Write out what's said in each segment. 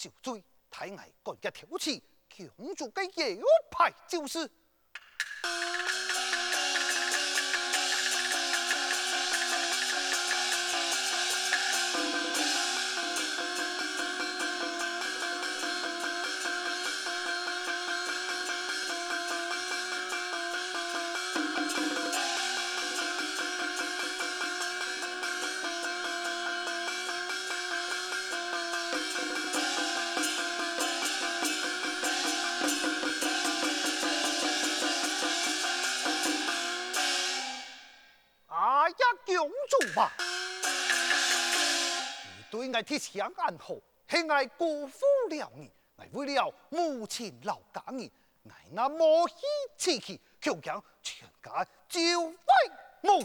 就醉，太爱赶个挑起，公主嘅腰牌就是。爱铁枪暗号，系爱辜负了你，爱为了母亲老家人，爱那莫欺此气，强强全家就为母，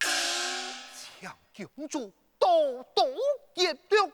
强公主多多见谅。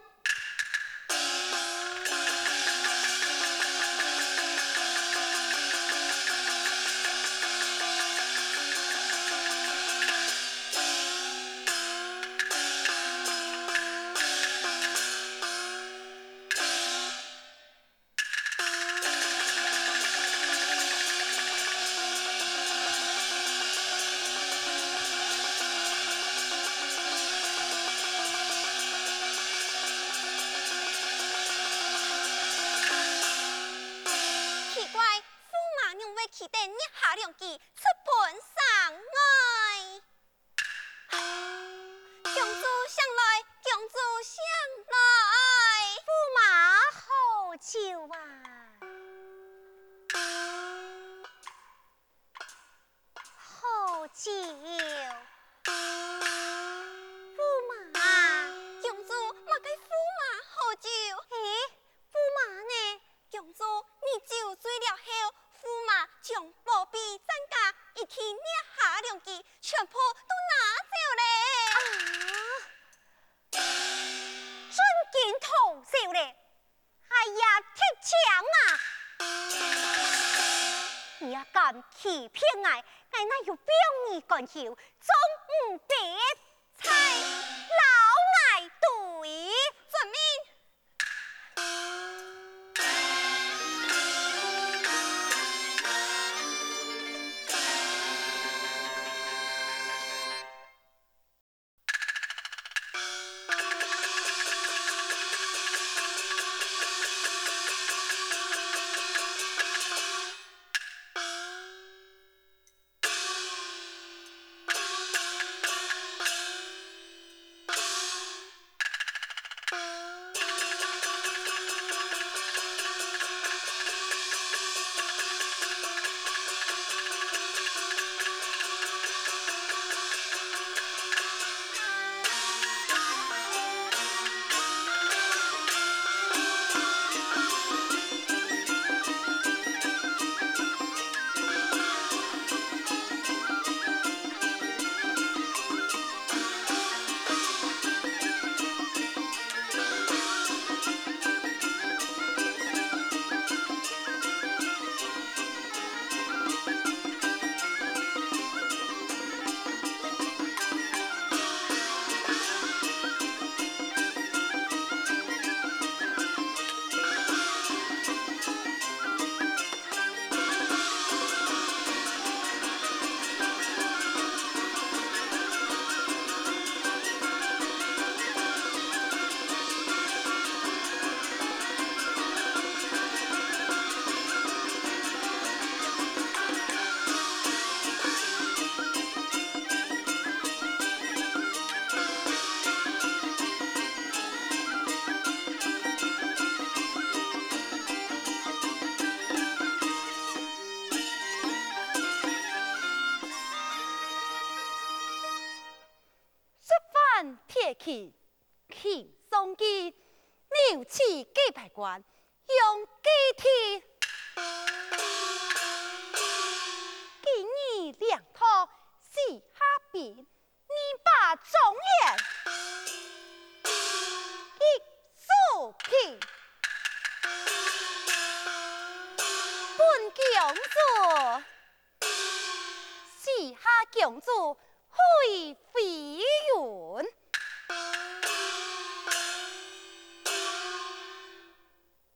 公主会飞云。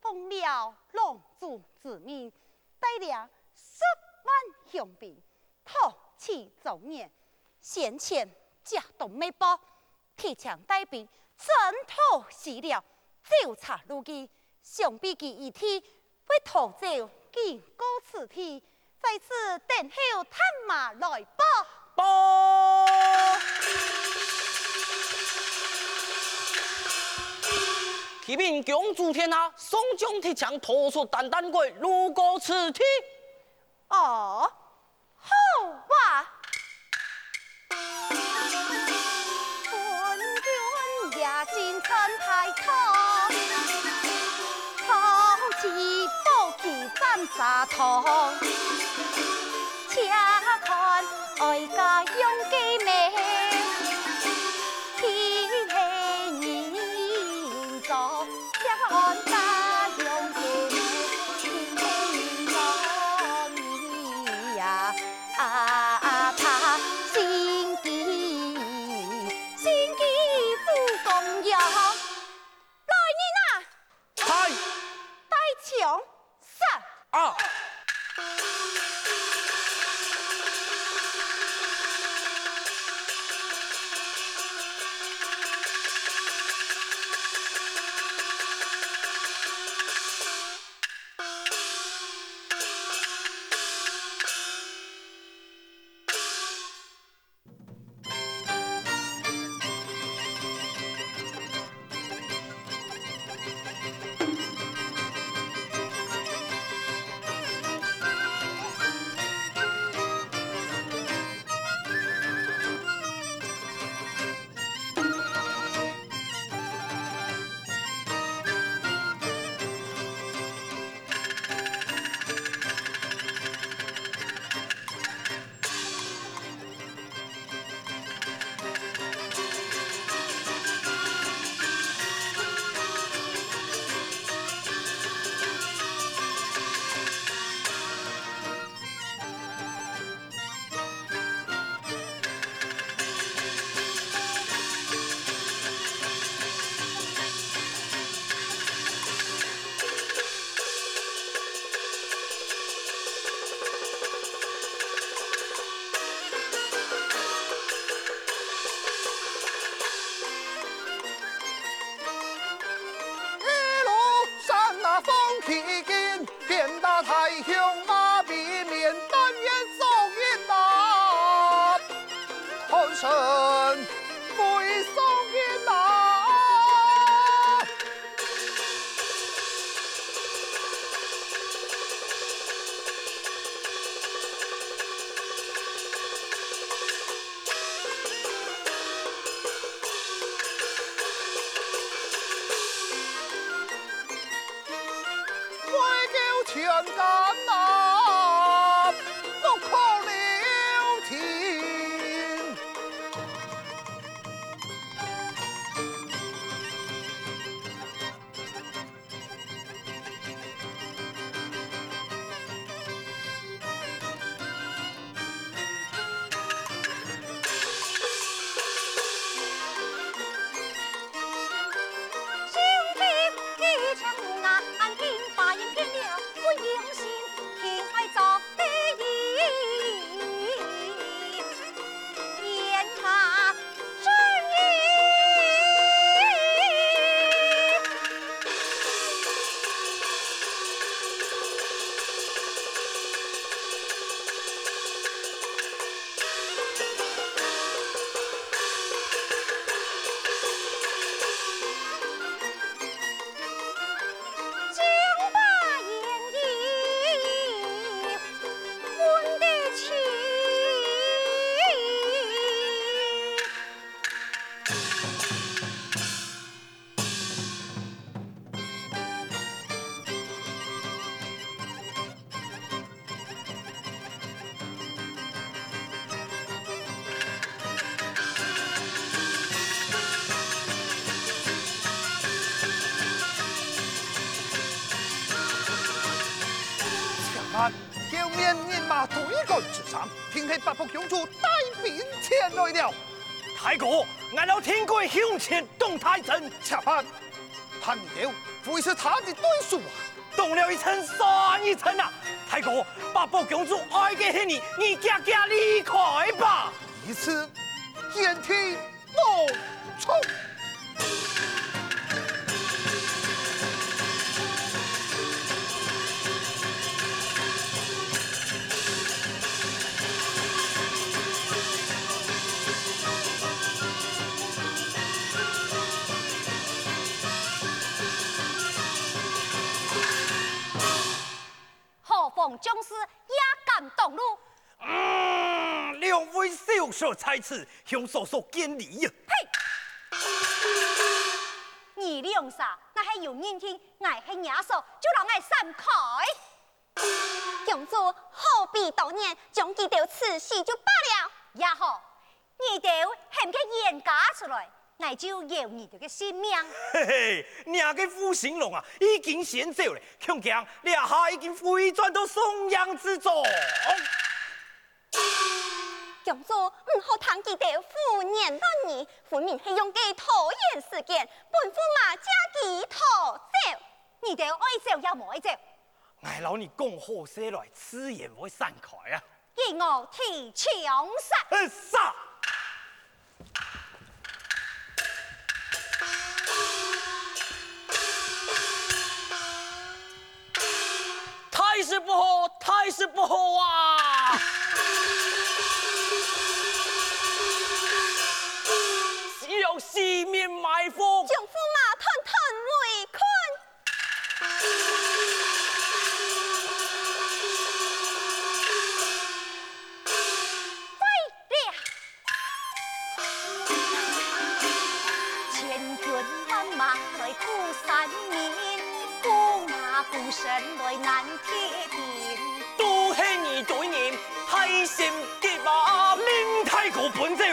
奉了龙族之命，带领十万雄兵，讨其中原，先前假动没报，提枪带兵，征讨西凉，调查路基，想必其一天会逃走，经过此地，在此等候探马来报。报。启禀公主天下，宋江提枪拖出单单鬼，路过此地。哦，好哇！官军也进城排堂，三杂汤，且，看哀家勇面人马对赶出山，听起八部雄主带兵前来了。太哥，俺要听过雄前动太阵，吃慢，潘彪会是他的对手啊？动了一层算一层啊！太哥，八部雄主爱给你，你家家离开吧。一次，天梯落冲。将士也敢动怒？嗯，两位小说才子向嫂嫂见礼呀！嘿，你两啥？那还有年轻，爱恨压手，就让爱散开。公主何必当年将记到此事就罢了？也好，你都喊个严家出来。那就要你这个性命。嘿嘿，两个负心龙啊，已经先走了，恐惊两下已经回转到松阳之中。公主唔好谈记得胡言乱语，分明系用计拖延时间，本馥马将其拖走。你哋爱走也冇爱走。哎，老你讲好些来，此言会散开啊！给我提枪杀！杀！还是不好啊！只要四面埋伏，将驸马团团围困。千军万马来护山民。孤身来难铁定，都系你对面太心急啊！令太公奔走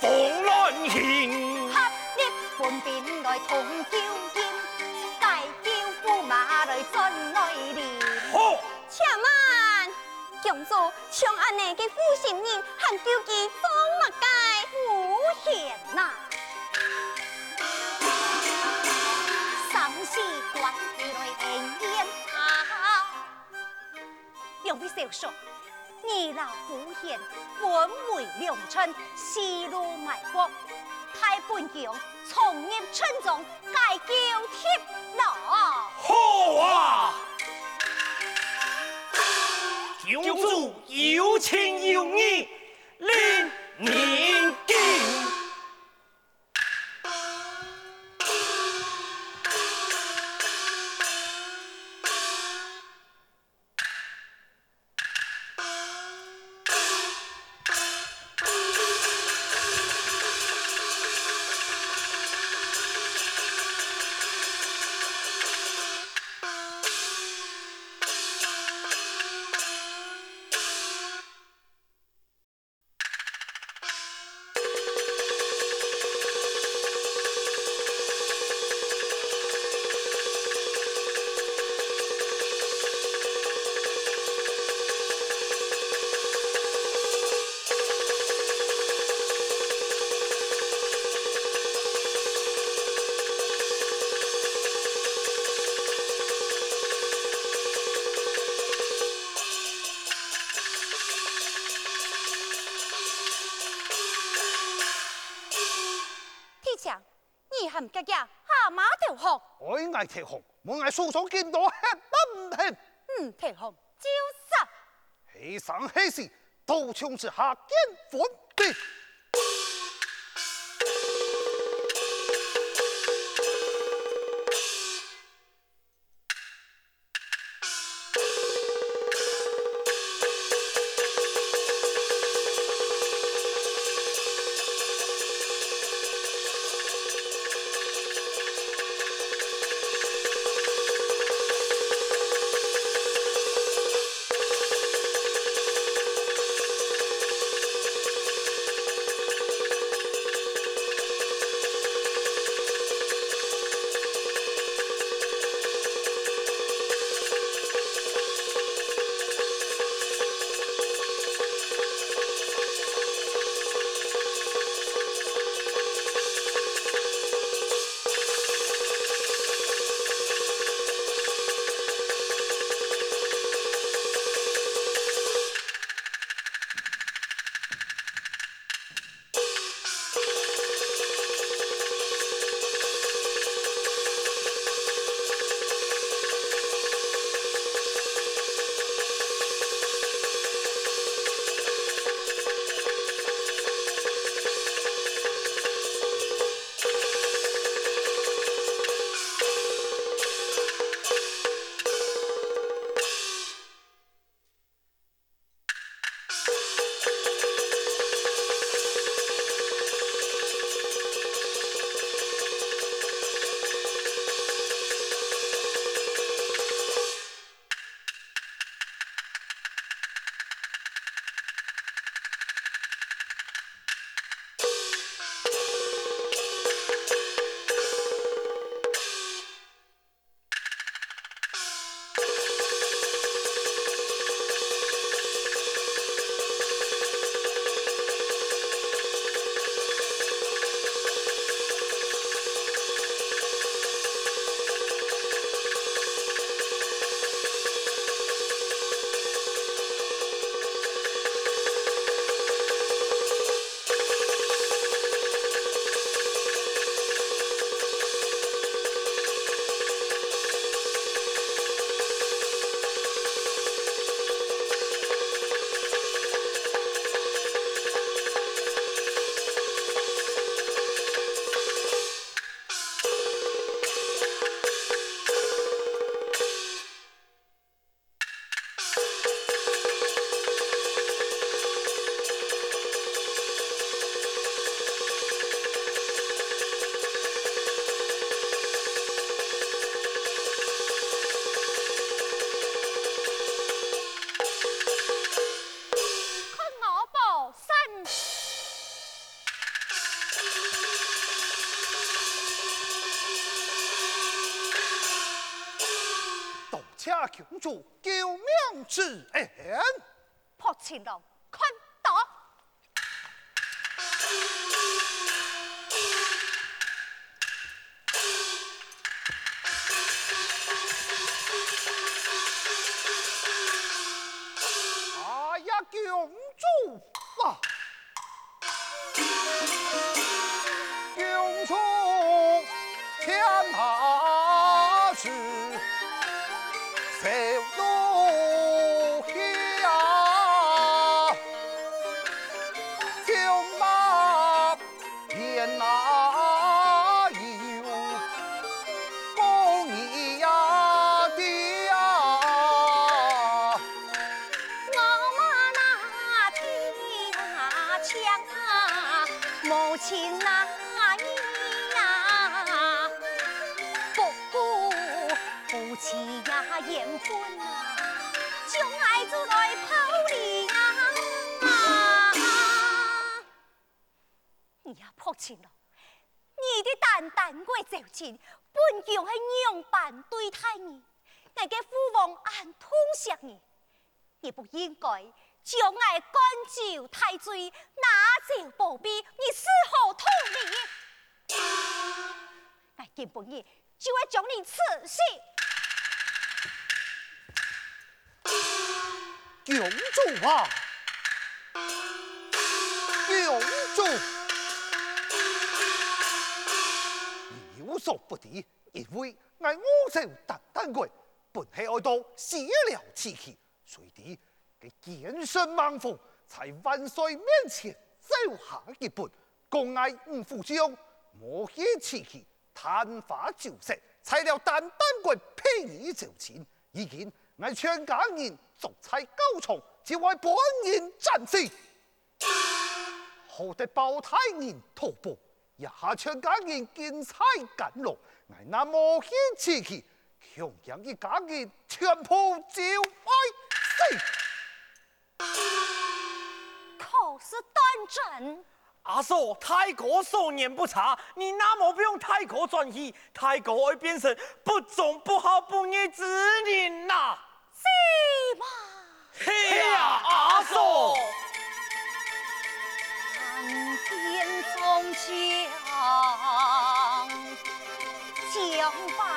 放乱行，合力分兵来同救援，带救驸马来转来临。好，且慢，公主像安尼嘅负心人，还救济做乜该？无险呐！两位少说，二老夫人本为良臣，西路卖国，太本将冲入村中，解救铁狼。好啊！公主有情有义，令你下马投降，我爱投降，我爱叔叔见到吃不平。嗯，投降就杀，牺牲牺牲，刀枪之下见分明。请公主救命之恩。破青龙，ぞ淡过柔情，本就系娘般对待你，我嘅父王暗痛惜你。你不应该将我赶走太岁，拿走宝贝，你是何道理？我今半夜就要将你刺死。永主啊，永主，你有所不敌，因为我手淡淡过，本系爱刀写了此气，随地嘅见信万福，在万岁面前走下一本，共爱五虎将，莫以此气，昙花就色，材料淡淡过便宜就钱，已见我全家人足彩高重，只为本人战死。好得包太人徒步，一下全家人见彩赶路，我那莫险此气，强强一家人全部就爱死。可是当真？阿叔，太哥少年不差，你那么不用太哥转移，太哥会变成不忠不好不义之人呐。是吗？嘿呀，阿嫂，将，将把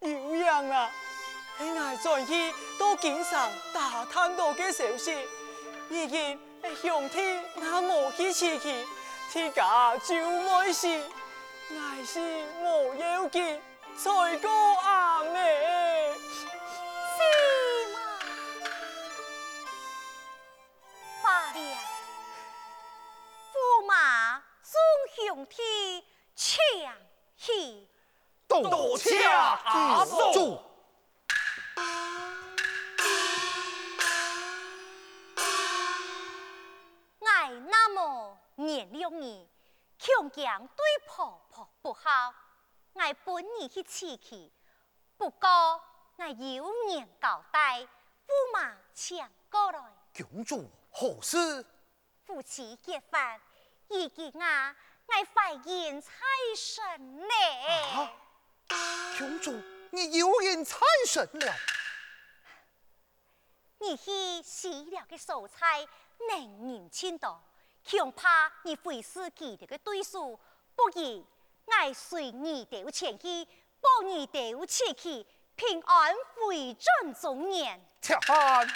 有样啊！你爱转去到经上打探到嘅消息，已经向天那无去刺去，天家就没事，爱是无要紧，才个阿妹。是吗？罢了，驸马总向天抢去。多谢阿嫂公主。爱那么年了你，强强对婆婆不好，爱本儿去刺去。不过爱有年交代，驸马抢过来，公主何事？夫妻结婚，已经啊，爱怀孕才神呢。啊公主，你有人参神了。你去洗了个蔬菜，能人千多，恐怕你会是记得个对手，不如爱随你哋前去，保你得起去，平安回转中年。且看，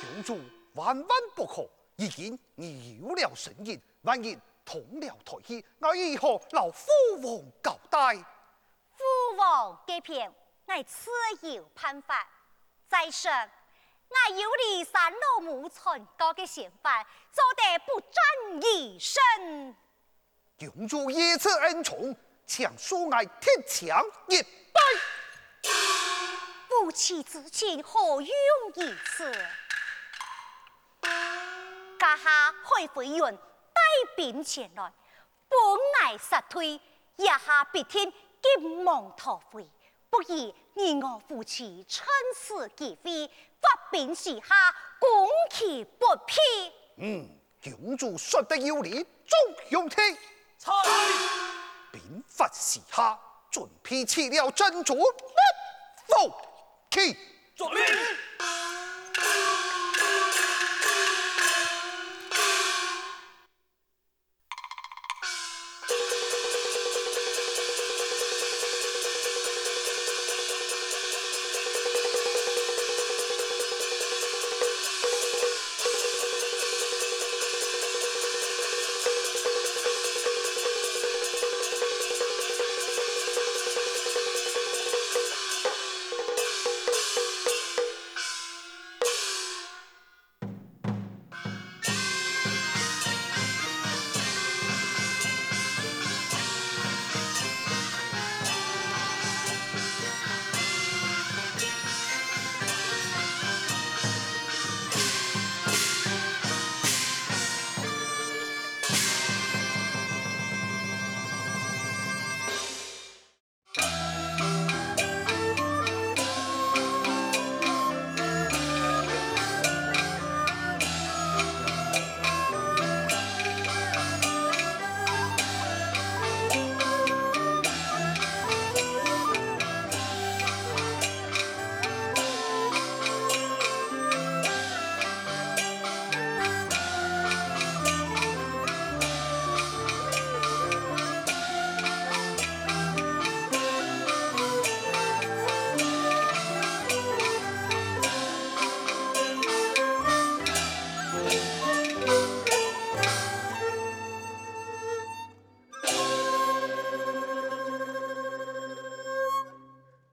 公主万万不可，已经你有了身孕，万一通了胎气，我以后老父王交代？父王这片，我自有办法。再说，我有骊山老母传教的仙法，做得不战一身。公主一次恩宠，强恕我铁枪一拜。夫妻之情何用于此？家下海飞云带兵前来，本来杀退，一下必天急忙逃回，不如你我夫妻趁此机会发兵西下，攻其不疲。嗯，公主说得有理，众兄弟，参兵发西下，准备起了真主，不服气。遵命。